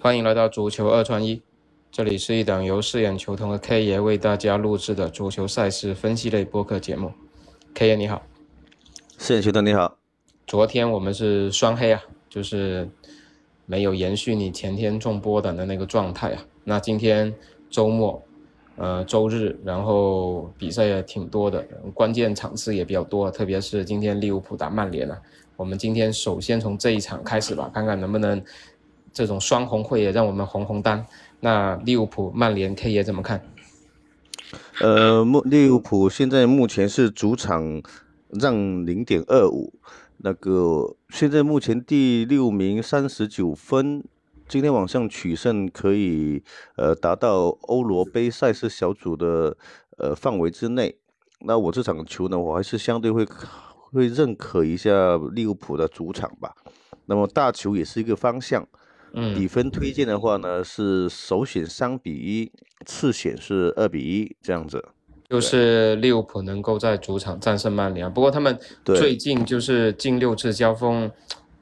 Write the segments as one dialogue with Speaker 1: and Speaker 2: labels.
Speaker 1: 欢迎来到足球二串一，这里是一档由饰演球童的 K 爷为大家录制的足球赛事分析类播客节目。K 爷你好，
Speaker 2: 饰演球童你好。
Speaker 1: 昨天我们是双黑啊，就是没有延续你前天中播的那个状态啊。那今天周末，呃，周日，然后比赛也挺多的，关键场次也比较多，特别是今天利物浦打曼联啊。我们今天首先从这一场开始吧，看看能不能。这种双红会也让我们红红单。那利物浦、曼联 K 爷怎么看？
Speaker 2: 呃，目利物浦现在目前是主场让零点二五，那个现在目前第六名三十九分，今天晚上取胜可以呃达到欧罗杯赛事小组的呃范围之内。那我这场球呢，我还是相对会会认可一下利物浦的主场吧。那么大球也是一个方向。
Speaker 1: 嗯，
Speaker 2: 比分推荐的话呢，是首选三比一，次选是二比一这样子。
Speaker 1: 就是利物浦能够在主场战胜曼联，不过他们最近就是近六次交锋，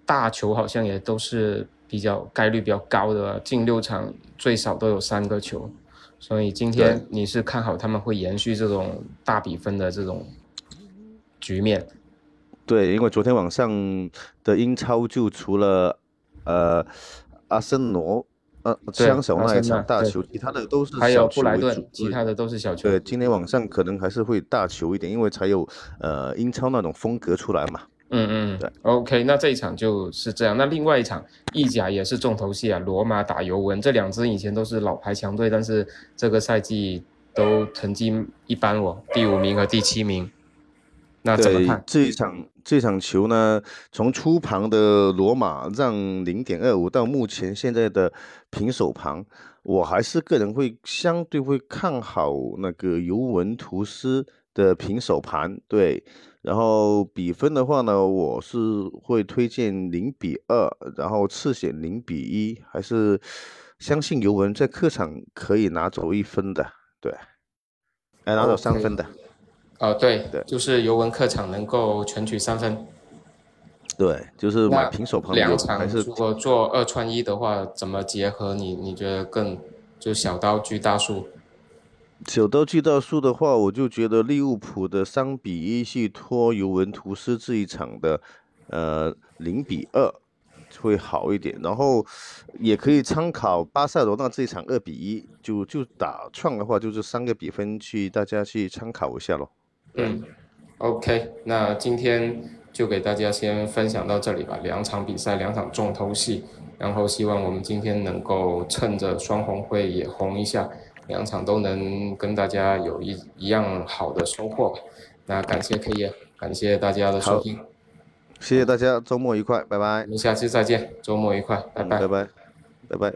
Speaker 1: 大球好像也都是比较概率比较高的，近六场最少都有三个球，所以今天你是看好他们会延续这种大比分的这种局面？
Speaker 2: 对，因为昨天晚上的英超就除了呃。阿森罗，呃，枪手那一场大球，其他的都是
Speaker 1: 还有布莱顿，其他的都是小球。
Speaker 2: 对，今天晚上可能还是会大球一点，因为才有呃英超那种风格出来嘛。
Speaker 1: 嗯嗯，对。OK，那这一场就是这样。那另外一场意甲也是重头戏啊，罗马打尤文，这两支以前都是老牌强队，但是这个赛季都成绩一般哦，第五名和第七名。那怎么看
Speaker 2: 这一场？这场球呢，从初盘的罗马让零点二五到目前现在的平手盘，我还是个人会相对会看好那个尤文图斯的平手盘。对，然后比分的话呢，我是会推荐零比二，然后次选零比一，还是相信尤文在客场可以拿走一分的。对，来拿走三分的。
Speaker 1: 哦，对，对，就是尤文客场能够全取三分，
Speaker 2: 对，就是买平手盘。
Speaker 1: 两场如果做二串一的话，怎么结合？你你觉得更就小刀锯大树？
Speaker 2: 小刀锯大树的话，我就觉得利物浦的三比一去拖尤文图斯这一场的，呃，零比二会好一点。然后也可以参考巴塞罗那这一场二比一，就就打串的话，就是三个比分去大家去参考一下咯。
Speaker 1: 嗯，OK，那今天就给大家先分享到这里吧。两场比赛，两场重头戏，然后希望我们今天能够趁着双红会也红一下，两场都能跟大家有一一样好的收获吧。那感谢 K 爷，感谢大家的收听，
Speaker 2: 谢谢大家，周末愉快，拜拜。
Speaker 1: 我们下期再见，周末愉快，拜拜，
Speaker 2: 拜拜，拜拜。